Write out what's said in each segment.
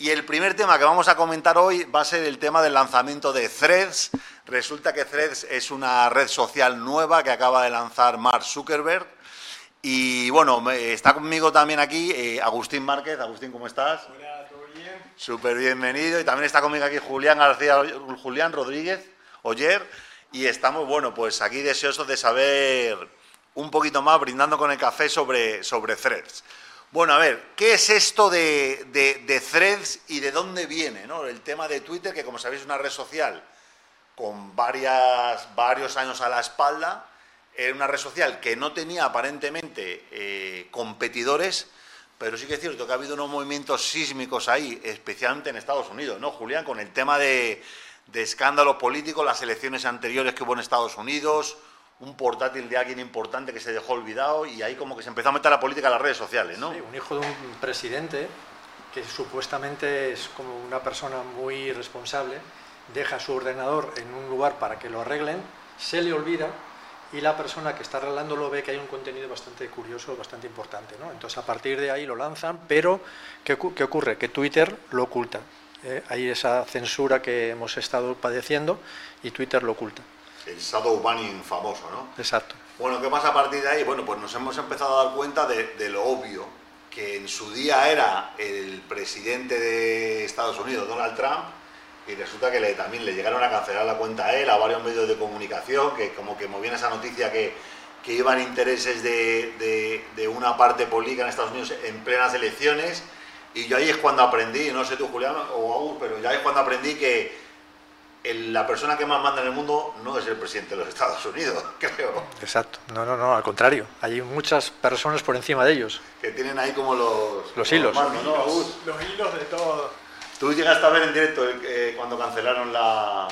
Y el primer tema que vamos a comentar hoy va a ser el tema del lanzamiento de Threads. Resulta que Threads es una red social nueva que acaba de lanzar Mark Zuckerberg. Y bueno, está conmigo también aquí eh, Agustín Márquez. Agustín, ¿cómo estás? Hola, ¿todo bien? Súper bienvenido. Y también está conmigo aquí Julián García, Julián Rodríguez, Oyer. Y estamos, bueno, pues aquí deseosos de saber un poquito más, brindando con el café sobre, sobre Threads. Bueno, a ver, ¿qué es esto de, de, threads y de dónde viene? ¿no? El tema de Twitter, que como sabéis es una red social con varias, varios años a la espalda, era una red social que no tenía aparentemente eh, competidores, pero sí que es cierto que ha habido unos movimientos sísmicos ahí, especialmente en Estados Unidos, ¿no, Julián? Con el tema de, de escándalos políticos, las elecciones anteriores que hubo en Estados Unidos, un portátil de alguien importante que se dejó olvidado y ahí como que se empezó a meter la política en las redes sociales, ¿no? Sí, un hijo de un presidente que supuestamente es como una persona muy responsable, deja su ordenador en un lugar para que lo arreglen, se le olvida y la persona que está arreglándolo ve que hay un contenido bastante curioso, bastante importante. ¿no? Entonces a partir de ahí lo lanzan, pero ¿qué, ocurre? Que Twitter lo oculta. ¿eh? Hay esa censura que hemos estado padeciendo y Twitter lo oculta el shadow banning famoso, ¿no? Exacto. Bueno, ¿qué pasa a partir de ahí? Bueno, pues nos hemos empezado a dar cuenta de, lo obvio, que en su día era el presidente de Estados Unidos, Donald Trump, y resulta que le, también le llegaron a cancelar la cuenta a él, a varios medios de comunicación, que como que movían esa noticia que, que iban intereses de, de, una parte política en Estados Unidos en plenas elecciones, y yo ahí es cuando aprendí, no sé tú Julián o August, pero ya es cuando aprendí que la persona que más manda en el mundo no es el presidente de los Estados Unidos, creo. Exacto, no, no, no, al contrario. Hay muchas personas por encima de ellos. Que tienen ahí como los... Los hilos. Los, hilos, de todo. Tú llegaste a ver en directo eh, cuando cancelaron la,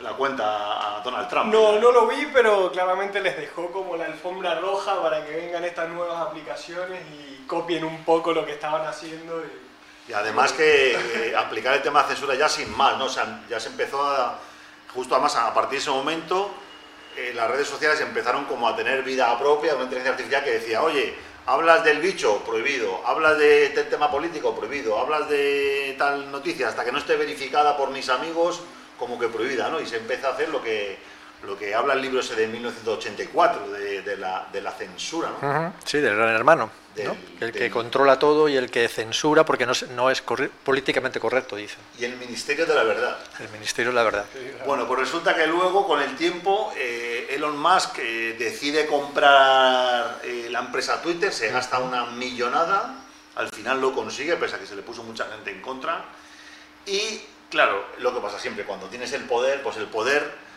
la cuenta a Donald Trump. No, no lo vi, pero claramente les dejó como la alfombra roja para que vengan estas nuevas aplicaciones y copien un poco lo que estaban haciendo. Y y además que eh, aplicar el tema de censura ya sin mal, ¿no? O sea, ya se empezó a, justo además a partir de ese momento, eh, las redes sociales empezaron como a tener vida propia, una inteligencia artificial que decía, oye, hablas del bicho, prohibido, hablas de del tema político, prohibido, hablas de tal noticia, hasta que no esté verificada por mis amigos, como que prohibida, ¿no? Y se empieza a hacer lo que, lo que habla el libro ese de 1984, de, la, de la, censura, ¿no? Sí, del gran hermano el que controla todo y el que censura porque no, no es políticamente correcto, dicen. Y el Ministerio de la Verdad. El Ministerio de la Verdad. Bueno, pues resulta que luego, con el tiempo, eh, Elon Musk eh, decide comprar eh, la empresa Twitter, se gasta una millonada, al final lo consigue, pese a que se le puso mucha gente en contra. Y, claro, lo que pasa siempre, cuando tienes el poder, pues el poder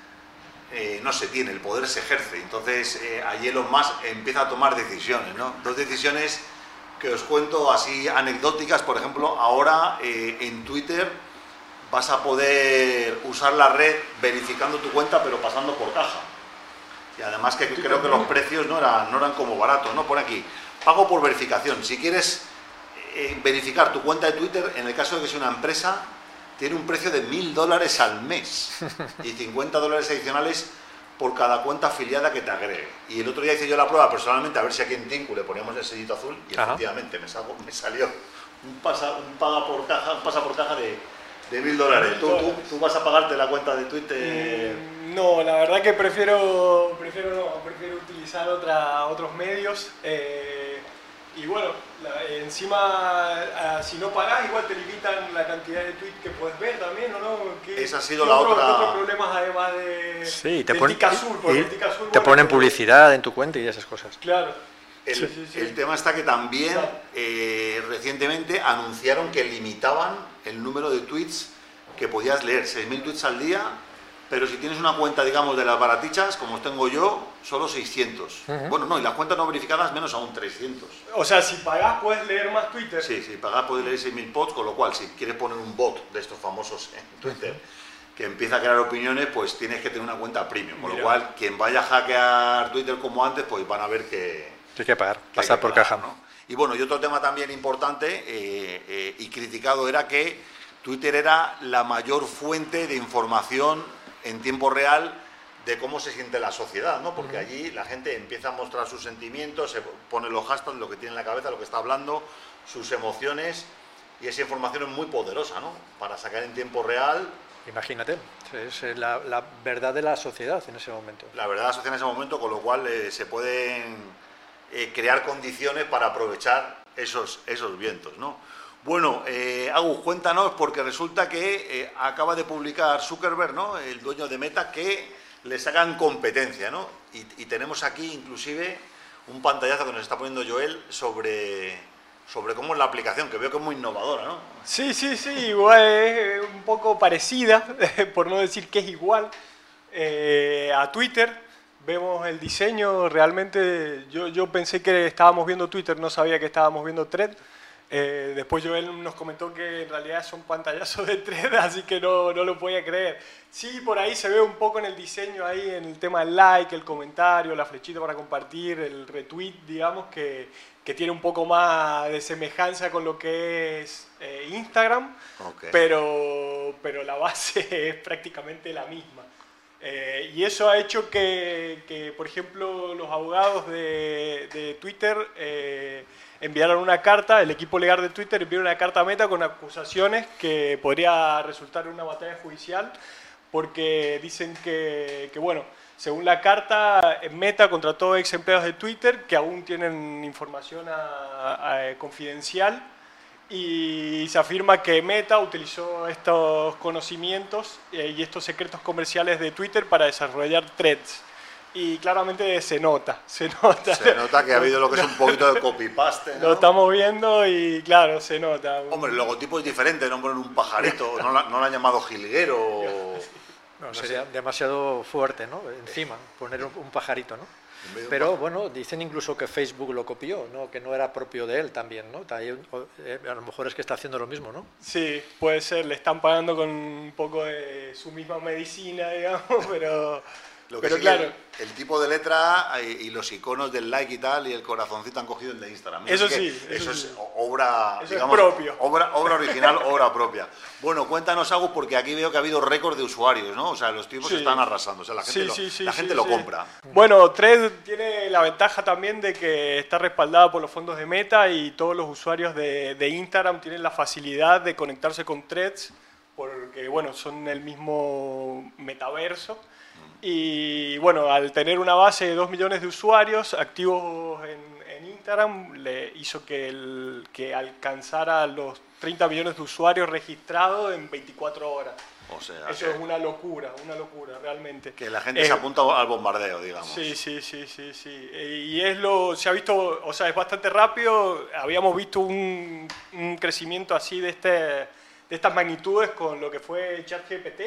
eh, no se tiene, el poder se ejerce. Entonces, eh, allí Elon Musk empieza a tomar decisiones, ¿no? Dos decisiones que os cuento así anecdóticas, por ejemplo, ahora eh, en Twitter vas a poder usar la red verificando tu cuenta, pero pasando por caja. Y además que creo que los precios no eran, no eran como baratos, ¿no? Pone aquí, pago por verificación. Si quieres eh, verificar tu cuenta de Twitter, en el caso de que sea una empresa, tiene un precio de mil dólares al mes y 50 dólares adicionales por cada cuenta afiliada que te agregue. Y el otro día hice yo la prueba personalmente a ver si aquí en Tinku le poníamos el sellito azul y efectivamente me, me, salió un, pasa, un paga por caja, un pasa por caja de, de mil dólares. ¿Tú, tú, vas a pagarte la cuenta de Twitter? Mm, no, la verdad que prefiero, prefiero, no, prefiero utilizar otra, otros medios. Eh, y bueno, encima, ah, si no pagás, igual te limitan la cantidad de tweets que puedes ver también, ¿o no? Esa ha sido la otra. otros problemas además de. Sí, te, ponen, te ponen publicidad en tu cuenta y esas cosas. Claro. El, tema está que también eh, recientemente anunciaron que limitaban el número de tweets que podías leer, 6.000 tweets al día pero si tienes una cuenta, digamos, de las baratichas, como tengo yo, solo 600. Bueno, no, y las cuentas no verificadas menos aún 300. O sea, si pagas puedes leer más Twitter. Sí, si pagas puedes leer 6.000 posts, con lo cual, si quieres poner un bot de estos famosos en Twitter que empieza a crear opiniones, pues tienes que tener una cuenta premium. Con lo cual, quien vaya a hackear Twitter como antes, pues van a ver que... Hay que pagar, pasar por caja. ¿no? Y bueno, y otro tema también importante eh, eh, y criticado era que Twitter era la mayor fuente de información en tiempo real de cómo se siente la sociedad, ¿no? Porque allí la gente empieza a mostrar sus sentimientos, se pone los hashtags, lo que tiene en la cabeza, lo que está hablando, sus emociones, y esa información es muy poderosa, ¿no? Para sacar en tiempo real. Imagínate, es eh, la, la verdad de la sociedad en ese momento. La verdad de la sociedad en ese momento, con lo cual eh, se pueden eh, crear condiciones para aprovechar esos, esos vientos, ¿no? Bueno, eh, Agus, cuéntanos, porque resulta que eh, acaba de publicar Zuckerberg, ¿no? El dueño de Meta, que le sacan competencia, ¿no? Y, tenemos aquí inclusive un pantallazo que nos está poniendo Joel sobre, sobre cómo es la aplicación, que veo que es muy innovadora, ¿no? Sí, sí, sí, igual es un poco parecida, por no decir que es igual, eh, a Twitter. Vemos el diseño, realmente yo, yo pensé que estábamos viendo Twitter, no sabía que estábamos viendo Thread. Eh, después Joel nos comentó que en realidad son pantallazos de Thread, así que no, no lo podía creer. Sí, por ahí se ve un poco en el diseño, ahí en el tema del like, el comentario, la flechita para compartir, el retweet, digamos, que, que tiene un poco más de semejanza con lo que es eh, Instagram, Ok. pero, pero la base es prácticamente la misma. Eh, y eso ha hecho que, que, por ejemplo, los abogados de, de Twitter eh, enviaron una carta, el equipo legal de Twitter envió una carta a Meta con acusaciones que podría resultar en una batalla judicial, porque dicen que, bueno, según la carta, Meta contrató ex empleados de Twitter que aún tienen información a- a- confidencial y se afirma que Meta utilizó estos conocimientos eh, y estos secretos comerciales de Twitter para desarrollar threads. Y claramente se nota, se nota. Se nota que ha habido lo que es un poquito de copy-paste, ¿no? Lo estamos viendo y claro, se nota. Hombre, el logotipo es diferente, no ponen un pajarito, no, la- no lo han llamado jilguero. o- No, sería demasiado fuerte, ¿no? Encima, poner un, un pajarito, ¿no? Pero bueno, dicen incluso que Facebook lo copió, ¿no? Que no era propio de él también, ¿no? Eh, A lo mejor es que está haciendo lo mismo, ¿no? Sí, puede ser, le están pagando con un poco de su misma medicina, digamos, pero, Lo que pero sí que claro. el, el tipo de letra eh, y los iconos del like y tal y el corazoncito han cogido el de Instagram. Eso Es sí, Eso eso es sí. obra, Eso es digamos, propio. Obra, obra original, obra propia. Bueno, cuéntanos algo porque aquí veo que ha habido récord de usuarios, ¿no? O sea, los tipos Sí. están arrasando. O sea, la gente, Sí, lo, la gente lo compra. Bueno, Thread tiene la ventaja también de que está respaldada por los fondos de Meta y todos los usuarios de, de Instagram tienen la facilidad de conectarse con Threads porque, bueno, son el mismo metaverso. Y bueno, al tener una base de 2 millones de usuarios activos en, en Instagram, le hizo que, el, que alcanzara los 30 millones de usuarios registrados en 24 horas. O sea, Eso es una locura, una locura, realmente. que la gente Es- se apunta al bombardeo, digamos. Sí, sí, sí, sí, sí. Eh, Y es lo, se ha visto, o sea, es bastante rápido. Habíamos visto un, un crecimiento así de, este, de estas magnitudes con lo que fue ChatGPT,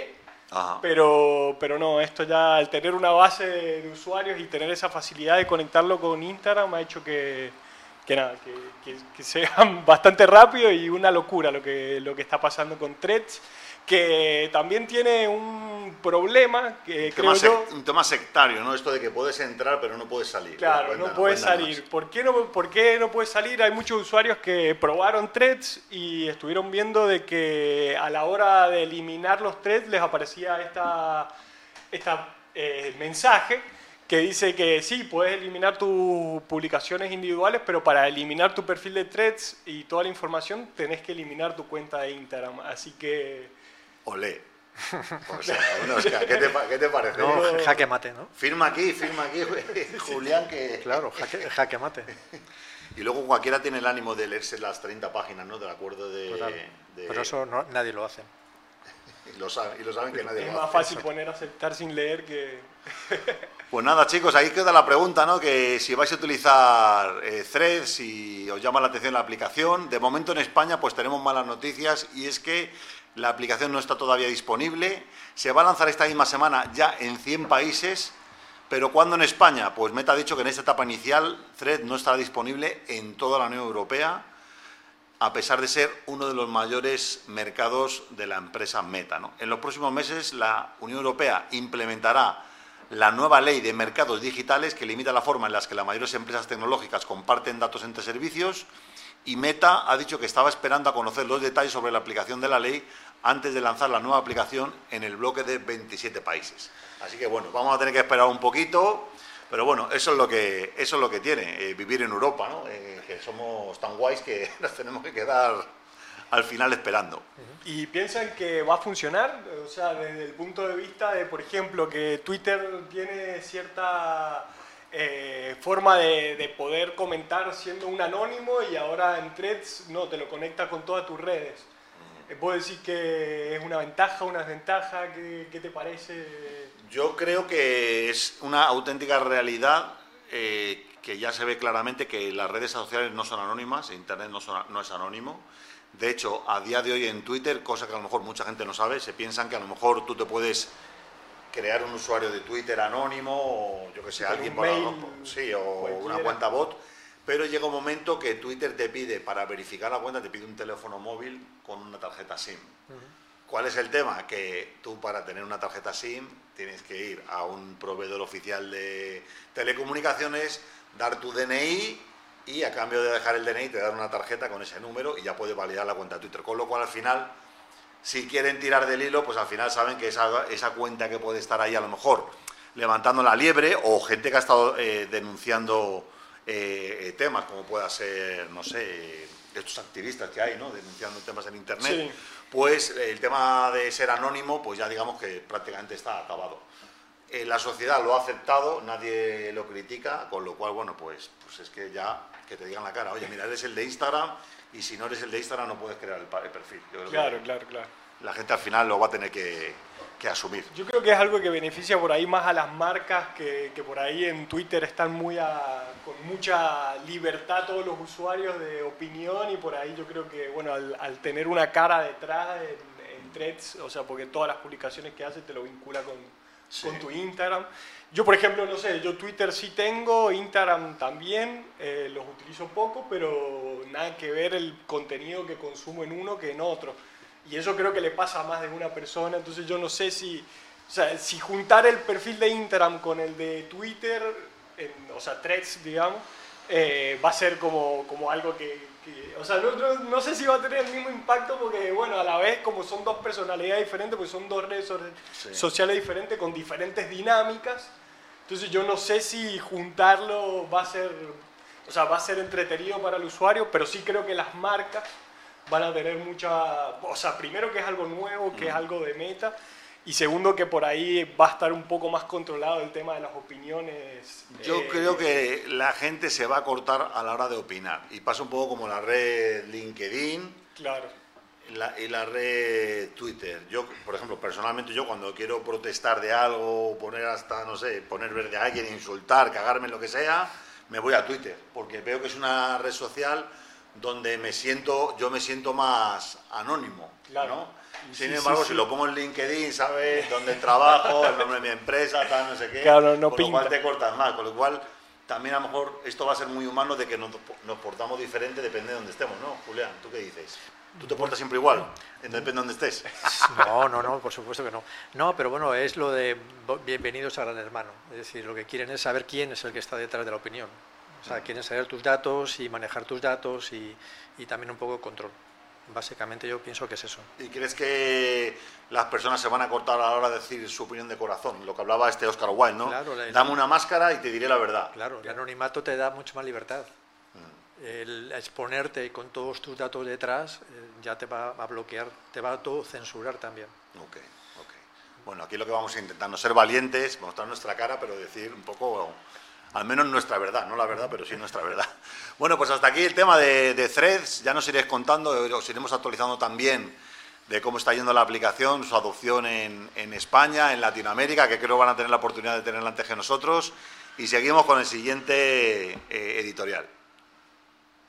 Pero, pero no, esto ya al tener una base de, usuarios y tener esa facilidad de conectarlo con Instagram ha hecho que, que nada, que, que, que sea bastante rápido y una locura lo que, lo que está pasando con Threads, que también tiene un problema que Un creo yo... un tema sectario, ¿no? Esto de que puedes entrar pero no puedes salir. Claro, no puedes salir. ¿Por qué, no, ¿Por qué no puedes salir? Hay muchos usuarios que probaron threads y estuvieron viendo de que a la hora de eliminar los threads les aparecía esta, esta eh, mensaje que dice que sí, puedes eliminar tus publicaciones individuales, pero para eliminar tu perfil de threads y toda la información tenés que eliminar tu cuenta de Instagram. Así que Olé. O sea, bueno, Oscar, ¿qué, te, qué te parece? No, jaque mate, ¿no? Firma aquí, firma aquí, Julián, que... Claro, jaque, jaque mate. Y luego cualquiera tiene el ánimo de leerse las 30 páginas, ¿no? Del acuerdo de... Total. de- Pero eso no- nadie lo hace. Y lo saben, y lo saben que nadie es lo más hace. fácil poner aceptar sin leer que... Pues nada, chicos, ahí queda la pregunta, ¿no? Que si vais a utilizar eh, Threads y os llama la atención la aplicación. De momento en España, pues tenemos malas noticias y es que la aplicación no está todavía disponible. Se va a lanzar esta misma semana ya en 100 países. Pero ¿cuándo en España? Pues Meta ha dicho que en esta etapa inicial Thread no estará disponible en toda la Unión Europea, a pesar de ser uno de los mayores mercados de la empresa Meta. En los próximos meses la Unión Europea implementará la nueva ley de mercados digitales que limita la forma en la que las mayores empresas tecnológicas comparten datos entre servicios y Meta ha dicho que estaba esperando a conocer los detalles sobre la aplicación de la ley antes de lanzar la nueva aplicación en el bloque de 27 países. Así que bueno, vamos a tener que esperar un poquito, pero bueno, eso es lo que, eso es lo que tiene eh, vivir en Europa, ¿no? Eh, que somos tan guays que nos tenemos que quedar al final esperando. ¿Y piensan que va a funcionar? O sea, desde el punto de vista de, por ejemplo, que Twitter tiene cierta eh, forma de, poder comentar siendo un anónimo y ahora en Threads no, te lo conecta con todas tus redes. Eh, ¿Puedo decir que es una ventaja, una desventaja? ¿Qué, qué te parece? Yo creo que es una auténtica realidad eh, que ya se ve claramente que las redes sociales no son anónimas, Internet no, no es anónimo. De hecho, a día de hoy en Twitter, cosa que a lo mejor mucha gente no sabe, se piensan que a lo mejor tú te puedes crear un usuario de Twitter anónimo o yo que sé, alguien por sí, o una cuenta bot, pero llega un momento que Twitter te pide, para verificar la cuenta, te pide un teléfono móvil con una tarjeta SIM. ¿Cuál es el tema? Que tú para tener una tarjeta SIM tienes que ir a un proveedor oficial de telecomunicaciones, dar tu DNI y a cambio de dejar el DNI te dan una tarjeta con ese número y ya puedes validar la cuenta de Twitter. Con lo cual al final, si quieren tirar del hilo, pues al final saben que esa, esa cuenta que puede estar ahí a lo mejor levantando la liebre o gente que ha estado eh, denunciando eh, eh, temas como pueda ser, no sé, estos activistas que hay, ¿no? Denunciando temas en Internet, pues el tema de ser anónimo, pues ya digamos que prácticamente está acabado. la sociedad lo ha aceptado, nadie lo critica, con lo cual, bueno, pues, pues es que ya que te digan la cara, oye, mira, eres el de Instagram y si no eres el de Instagram no puedes crear el, perfil. claro, claro, claro. La gente al final lo va a tener que, asumir. Yo creo que es algo que beneficia por ahí más a las marcas que, que por ahí en Twitter están muy con mucha libertad todos los usuarios de opinión y por ahí yo creo que, bueno, al, tener una cara detrás en, en, threads, o sea, porque todas las publicaciones que hace te lo vincula con, con tu Instagram. Yo, por ejemplo, no sé, yo Twitter sí tengo, Instagram también, eh, los utilizo poco, pero nada que ver el contenido que consumo en uno que en otro. Y eso creo que le pasa a más de una persona, entonces yo no sé si, o sea, si juntar el perfil de Instagram con el de Twitter, o sea, threads, digamos, eh, va a ser como, como algo que, o sea, no, no, sé si va a tener el mismo impacto porque, bueno, a la vez como son dos personalidades diferentes, pues son dos redes sociales diferentes con diferentes dinámicas, entonces yo no sé si juntarlo va a ser, o sea, va a ser entretenido para el usuario, pero sí creo que las marcas van a tener mucha, o sea, primero que es algo nuevo, que es algo de meta, y segundo, que por ahí va a estar un poco más controlado el tema de las opiniones. Yo eh, creo que la gente se va a cortar a la hora de opinar. Y pasa un poco como la red LinkedIn. Claro. y la red Twitter. Yo, por ejemplo, personalmente yo cuando quiero protestar de algo, poner hasta, no sé, poner verde a alguien, insultar, cagarme en lo que sea, me voy a Twitter. Porque veo que es una red social donde me siento, yo me siento más anónimo. Claro. ¿no? Sin embargo, si lo pongo en LinkedIn, ¿sabes? Dónde trabajo, el nombre de mi empresa, tal, no sé qué. Claro, no con lo cual te cortas más. Con lo cual, también a lo mejor esto va a ser muy humano de que nos, nos portamos diferente, depende de dónde estemos, ¿no? Julián, ¿tú qué dices? ¿Tú te portas siempre igual? Depende de dónde estés. No, no, no, por supuesto que no. No, pero bueno, es lo de bienvenidos a Gran Hermano. Es decir, lo que quieren es saber quién es el que está detrás de la opinión. O sea, quieren saber tus datos y manejar tus datos y, y también un poco de control. Básicamente yo pienso que es eso. ¿Y crees que las personas se van a cortar a la hora de decir su opinión de corazón? Lo que hablaba este Oscar Wilde, ¿no? Claro, Dame una máscara y te diré la verdad. Claro, el anonimato te da mucha más libertad. Mm. El exponerte con todos tus datos detrás eh, ya te va a bloquear, te va a todo censurar también. Ok, ok. Bueno, aquí lo que vamos a intentar, no ser valientes, mostrar nuestra cara, pero decir un poco al menos nuestra verdad, no la verdad, pero sí nuestra verdad. Bueno, pues hasta aquí el tema de, Threads, ya nos iréis contando, os iremos actualizando también de cómo está yendo la aplicación, su adopción en, España, en Latinoamérica, que creo van a tener la oportunidad de tenerla antes que nosotros, y seguimos con el siguiente eh, editorial.